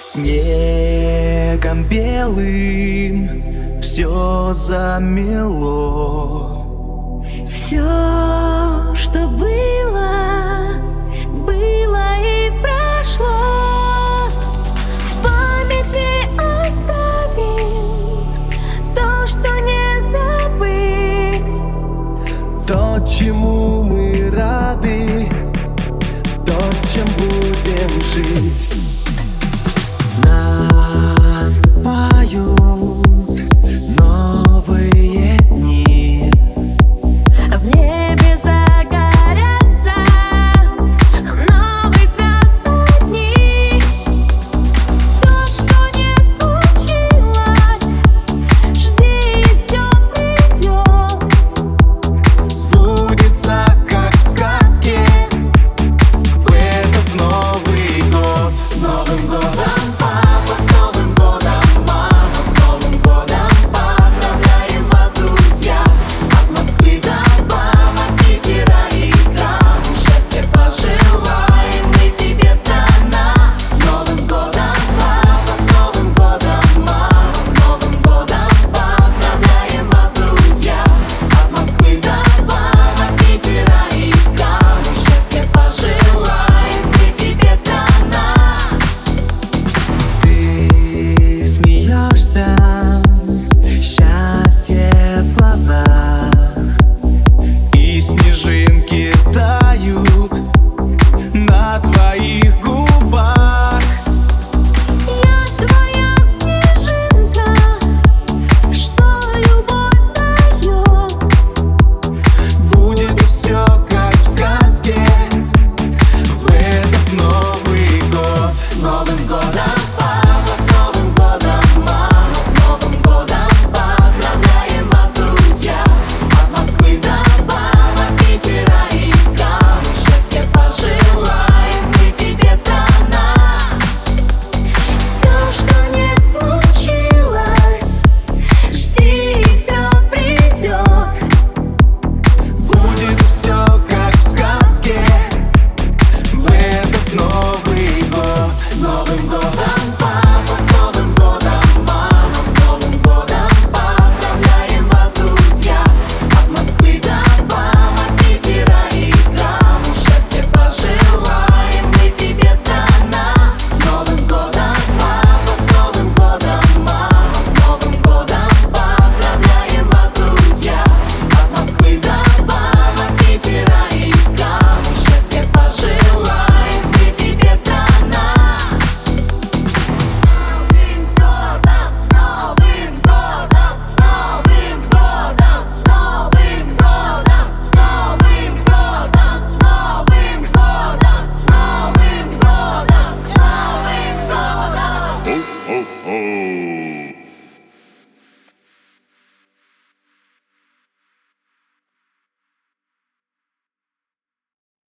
Снегом белым все замело. Все, что было, было и прошло. В памяти оставим то, что не забыть. То, чему мы рады, то, с чем будем жить.